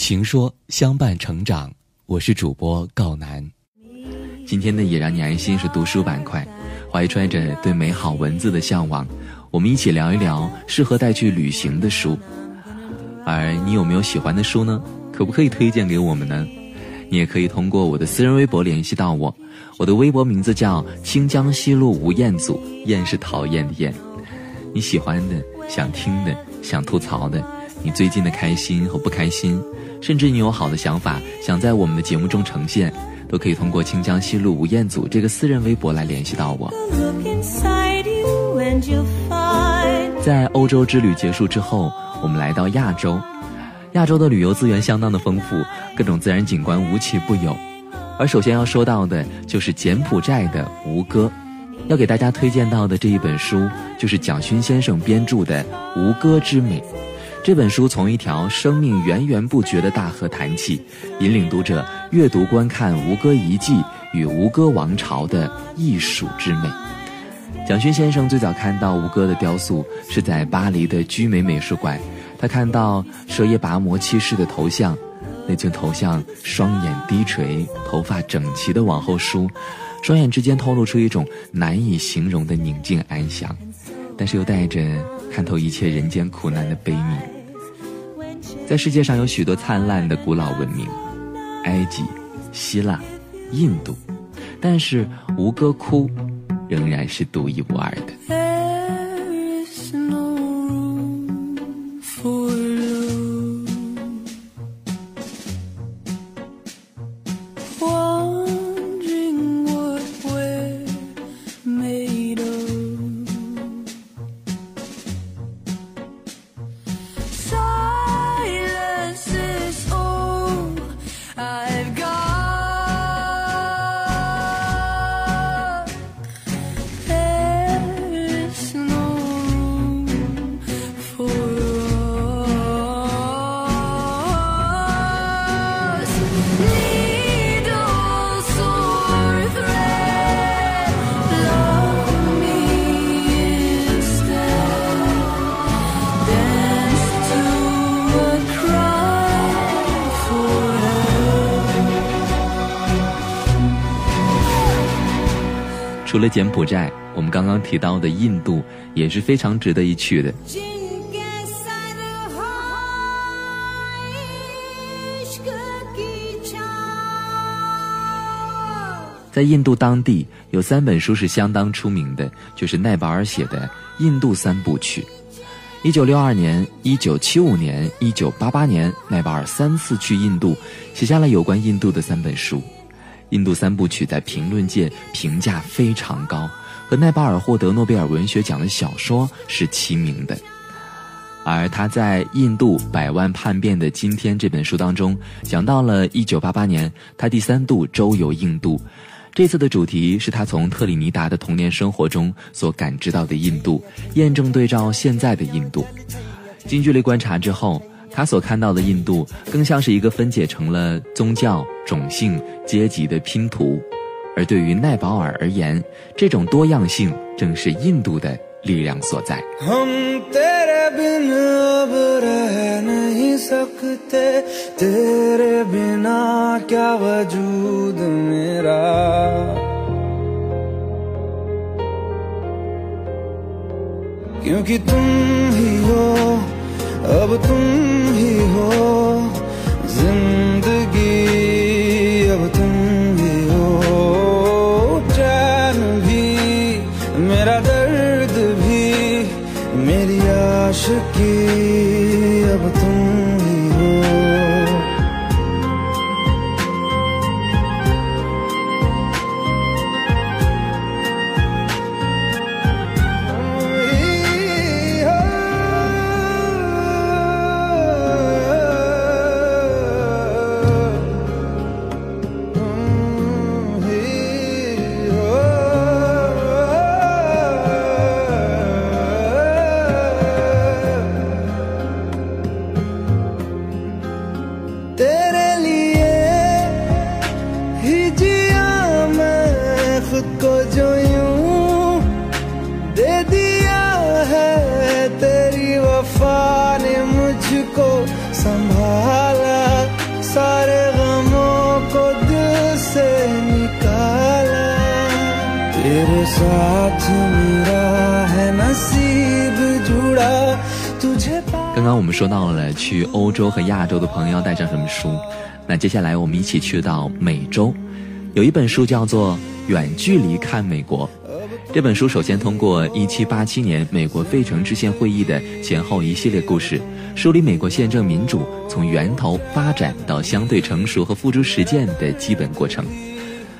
情说相伴成长，我是主播告楠。今天的也让你安心是读书板块，怀揣着对美好文字的向往，我们一起聊一聊适合带去旅行的书。而你有没有喜欢的书呢？可不可以推荐给我们呢？你也可以通过我的私人微博联系到我，我的微博名字叫清江西路吴彦祖，彦是讨厌的厌。你喜欢的、想听的、想吐槽的，你最近的开心和不开心，甚至你有好的想法想在我们的节目中呈现，都可以通过清江西路吴彦祖这个私人微博来联系到我。在欧洲之旅结束之后，我们来到亚洲。亚洲的旅游资源相当的丰富，各种自然景观无奇不有。而首先要说到的就是柬埔寨的吴哥。要给大家推荐到的这一本书，就是蒋勋先生编著的《吴哥之美》。这本书从一条生命源源不绝的大河谈起，引领读者阅读观看吴哥遗迹与吴哥王朝的艺术之美。蒋勋先生最早看到吴哥的雕塑是在巴黎的居美美术馆。他看到舍耶拔摩七世的头像，那尊头像双眼低垂，头发整齐地往后梳，双眼之间透露出一种难以形容的宁静安详，但是又带着看透一切人间苦难的悲悯。在世界上有许多灿烂的古老文明，埃及、希腊、印度，但是吴哥窟仍然是独一无二的。除了柬埔寨，我们刚刚提到的印度也是非常值得一去的。在印度当地有三本书是相当出名的，就是奈保尔写的《印度三部曲》。一九六二年、一九七五年、一九八八年，奈保尔三次去印度，写下了有关印度的三本书。印度三部曲在评论界评价非常高，和奈巴尔获得诺贝尔文学奖的小说是齐名的。而他在《印度百万叛变的今天》这本书当中，讲到了1988年他第三度周游印度，这次的主题是他从特里尼达的童年生活中所感知到的印度，验证对照现在的印度。近距离观察之后。他所看到的印度，更像是一个分解成了宗教、种姓、阶级的拼图，而对于奈保尔而言，这种多样性正是印度的力量所在。अब तुम ही हो, ज़िंदगी, अब तुम ही हो। चैन भी, मेरा दर्द भी, मेरी आशिकी, अब तुम 刚刚我们说到了去欧洲和亚洲的朋友要带上什么书那接下来我们一起去到美洲有一本书叫做远距离看美国这本书首先通过1787年美国费城制宪会议的前后一系列故事，梳理美国宪政民主从源头发展到相对成熟和付诸实践的基本过程。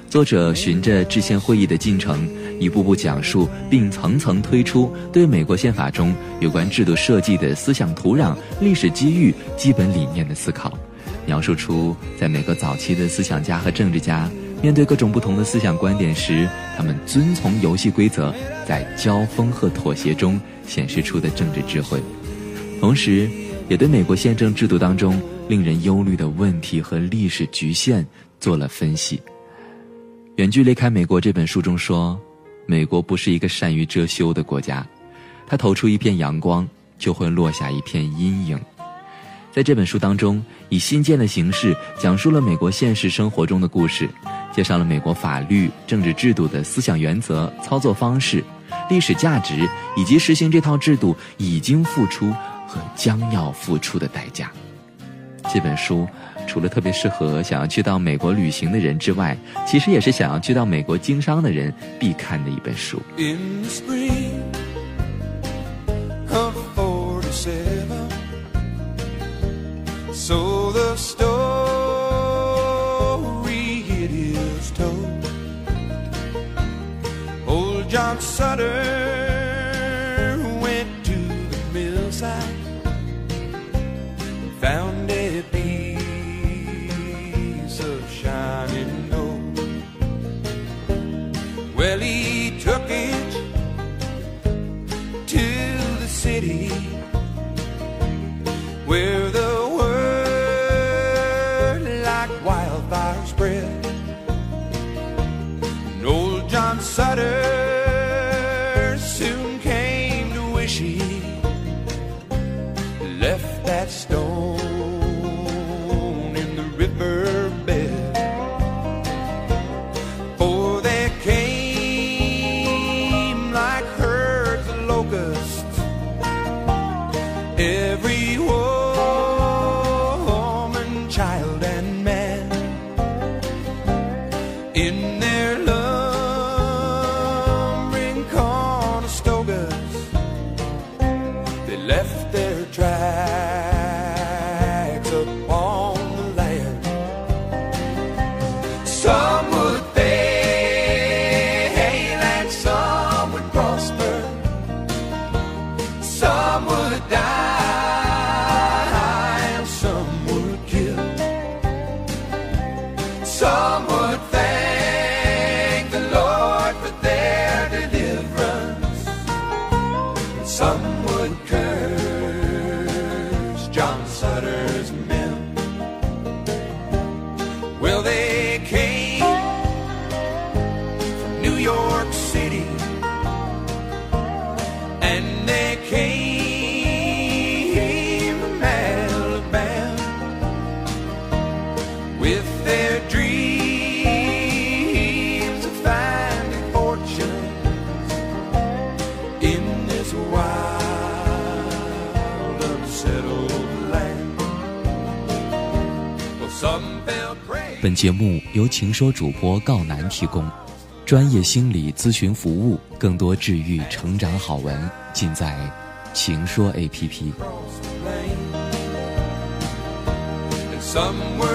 作者循着制宪会议的进程，一步步讲述并层层推出对美国宪法中有关制度设计的思想土壤、历史机遇、基本理念的思考，描述出在美国早期的思想家和政治家。面对各种不同的思想观点时，他们遵从游戏规则，在交锋和妥协中显示出的政治智慧，同时，也对美国宪政制度当中令人忧虑的问题和历史局限做了分析。《远距离看美国》这本书中说，美国不是一个善于遮羞的国家，它投出一片阳光，就会落下一片阴影。在这本书当中，以新建的形式讲述了美国现实生活中的故事。介绍了美国法律、政治制度的思想原则、操作方式、历史价值，以及实行这套制度已经付出和将要付出的代价。这本书除了特别适合想要去到美国旅行的人之外，其实也是想要去到美国经商的人必看的一本书。So the story it is told. Old John Sutter. Saturday. would die some would kill. Some would thank the Lord for their deliverance. Some would curse John Sutter's men. 本节目由情说主播告南提供，专业心理咨询服务，更多治愈成长好文，尽在情说 APP。Some were.